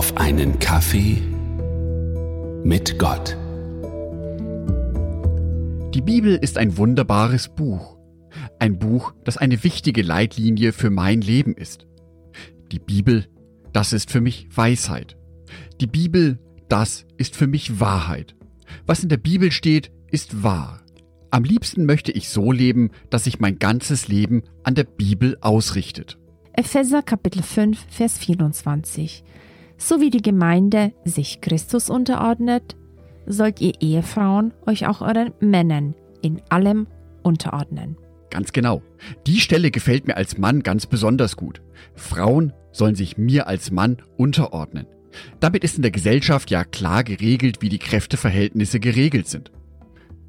auf einen Kaffee mit Gott. Die Bibel ist ein wunderbares Buch. Ein Buch, das eine wichtige Leitlinie für mein Leben ist. Die Bibel, das ist für mich Weisheit. Die Bibel, das ist für mich Wahrheit. Was in der Bibel steht, ist wahr. Am liebsten möchte ich so leben, dass sich mein ganzes Leben an der Bibel ausrichtet. Epheser Kapitel 5, Vers 24. So wie die Gemeinde sich Christus unterordnet, sollt ihr Ehefrauen euch auch euren Männern in allem unterordnen. Ganz genau. Die Stelle gefällt mir als Mann ganz besonders gut. Frauen sollen sich mir als Mann unterordnen. Damit ist in der Gesellschaft ja klar geregelt, wie die Kräfteverhältnisse geregelt sind.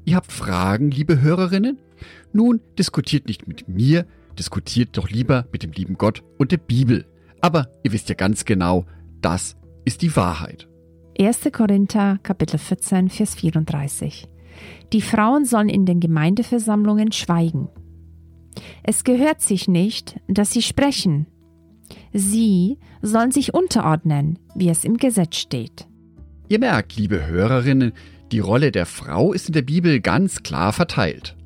Ihr habt Fragen, liebe Hörerinnen? Nun, diskutiert nicht mit mir, diskutiert doch lieber mit dem lieben Gott und der Bibel. Aber ihr wisst ja ganz genau, das ist die Wahrheit. 1. Korinther Kapitel 14 Vers 34 Die Frauen sollen in den Gemeindeversammlungen schweigen. Es gehört sich nicht, dass sie sprechen. Sie sollen sich unterordnen, wie es im Gesetz steht. Ihr merkt, liebe Hörerinnen, die Rolle der Frau ist in der Bibel ganz klar verteilt.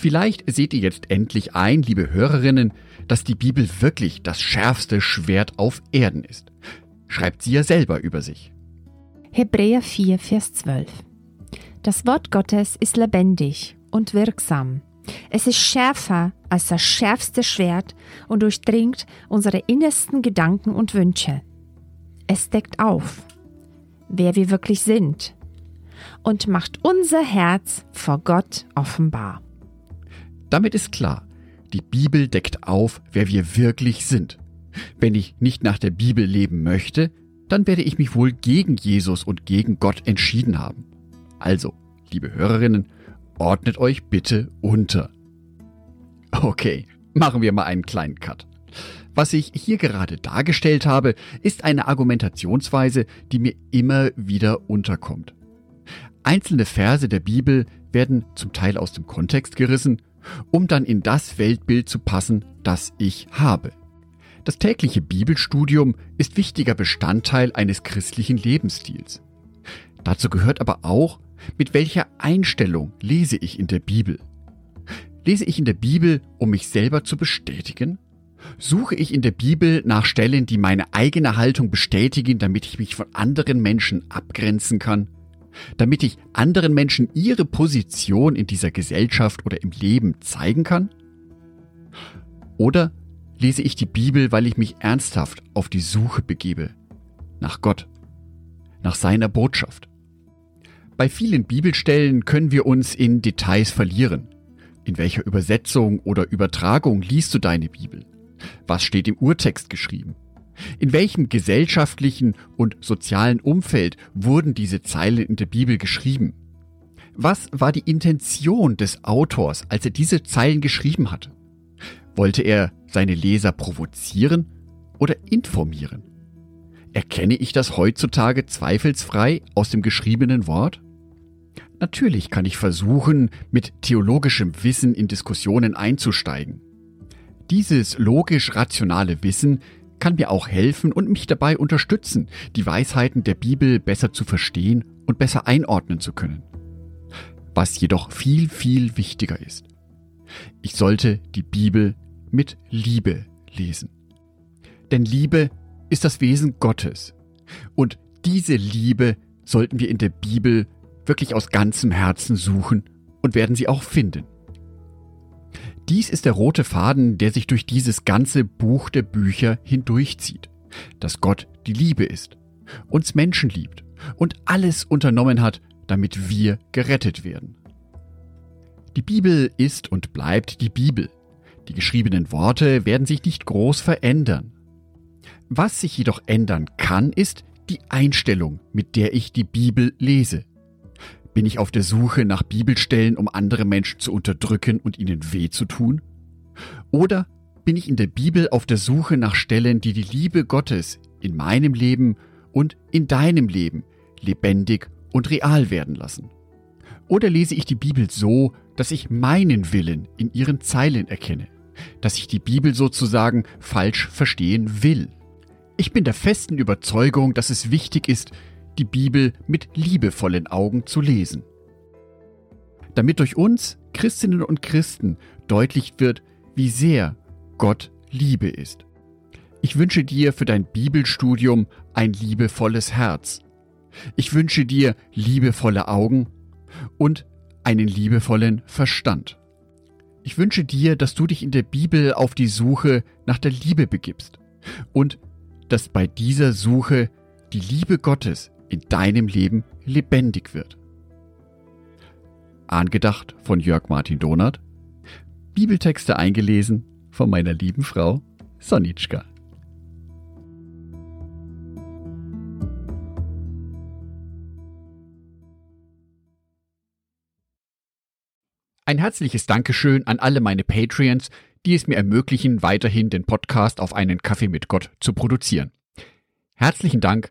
Vielleicht seht ihr jetzt endlich ein, liebe Hörerinnen, dass die Bibel wirklich das schärfste Schwert auf Erden ist. Schreibt sie ja selber über sich. Hebräer 4, Vers 12 Das Wort Gottes ist lebendig und wirksam. Es ist schärfer als das schärfste Schwert und durchdringt unsere innersten Gedanken und Wünsche. Es deckt auf, wer wir wirklich sind und macht unser Herz vor Gott offenbar. Damit ist klar, die Bibel deckt auf, wer wir wirklich sind. Wenn ich nicht nach der Bibel leben möchte, dann werde ich mich wohl gegen Jesus und gegen Gott entschieden haben. Also, liebe Hörerinnen, ordnet euch bitte unter. Okay, machen wir mal einen kleinen Cut. Was ich hier gerade dargestellt habe, ist eine Argumentationsweise, die mir immer wieder unterkommt. Einzelne Verse der Bibel werden zum Teil aus dem Kontext gerissen um dann in das Weltbild zu passen, das ich habe. Das tägliche Bibelstudium ist wichtiger Bestandteil eines christlichen Lebensstils. Dazu gehört aber auch, mit welcher Einstellung lese ich in der Bibel. Lese ich in der Bibel, um mich selber zu bestätigen? Suche ich in der Bibel nach Stellen, die meine eigene Haltung bestätigen, damit ich mich von anderen Menschen abgrenzen kann? Damit ich anderen Menschen ihre Position in dieser Gesellschaft oder im Leben zeigen kann? Oder lese ich die Bibel, weil ich mich ernsthaft auf die Suche begebe nach Gott, nach seiner Botschaft? Bei vielen Bibelstellen können wir uns in Details verlieren. In welcher Übersetzung oder Übertragung liest du deine Bibel? Was steht im Urtext geschrieben? In welchem gesellschaftlichen und sozialen Umfeld wurden diese Zeilen in der Bibel geschrieben? Was war die Intention des Autors, als er diese Zeilen geschrieben hatte? Wollte er seine Leser provozieren oder informieren? Erkenne ich das heutzutage zweifelsfrei aus dem geschriebenen Wort? Natürlich kann ich versuchen, mit theologischem Wissen in Diskussionen einzusteigen. Dieses logisch-rationale Wissen kann mir auch helfen und mich dabei unterstützen, die Weisheiten der Bibel besser zu verstehen und besser einordnen zu können. Was jedoch viel, viel wichtiger ist. Ich sollte die Bibel mit Liebe lesen. Denn Liebe ist das Wesen Gottes. Und diese Liebe sollten wir in der Bibel wirklich aus ganzem Herzen suchen und werden sie auch finden. Dies ist der rote Faden, der sich durch dieses ganze Buch der Bücher hindurchzieht. Dass Gott die Liebe ist, uns Menschen liebt und alles unternommen hat, damit wir gerettet werden. Die Bibel ist und bleibt die Bibel. Die geschriebenen Worte werden sich nicht groß verändern. Was sich jedoch ändern kann, ist die Einstellung, mit der ich die Bibel lese. Bin ich auf der Suche nach Bibelstellen, um andere Menschen zu unterdrücken und ihnen weh zu tun? Oder bin ich in der Bibel auf der Suche nach Stellen, die die Liebe Gottes in meinem Leben und in deinem Leben lebendig und real werden lassen? Oder lese ich die Bibel so, dass ich meinen Willen in ihren Zeilen erkenne, dass ich die Bibel sozusagen falsch verstehen will? Ich bin der festen Überzeugung, dass es wichtig ist, die Bibel mit liebevollen Augen zu lesen. Damit durch uns, Christinnen und Christen, deutlich wird, wie sehr Gott Liebe ist. Ich wünsche dir für dein Bibelstudium ein liebevolles Herz. Ich wünsche dir liebevolle Augen und einen liebevollen Verstand. Ich wünsche dir, dass du dich in der Bibel auf die Suche nach der Liebe begibst und dass bei dieser Suche die Liebe Gottes in deinem Leben lebendig wird. Angedacht von Jörg Martin Donath, Bibeltexte eingelesen von meiner lieben Frau Sonitschka. Ein herzliches Dankeschön an alle meine Patreons, die es mir ermöglichen, weiterhin den Podcast auf einen Kaffee mit Gott zu produzieren. Herzlichen Dank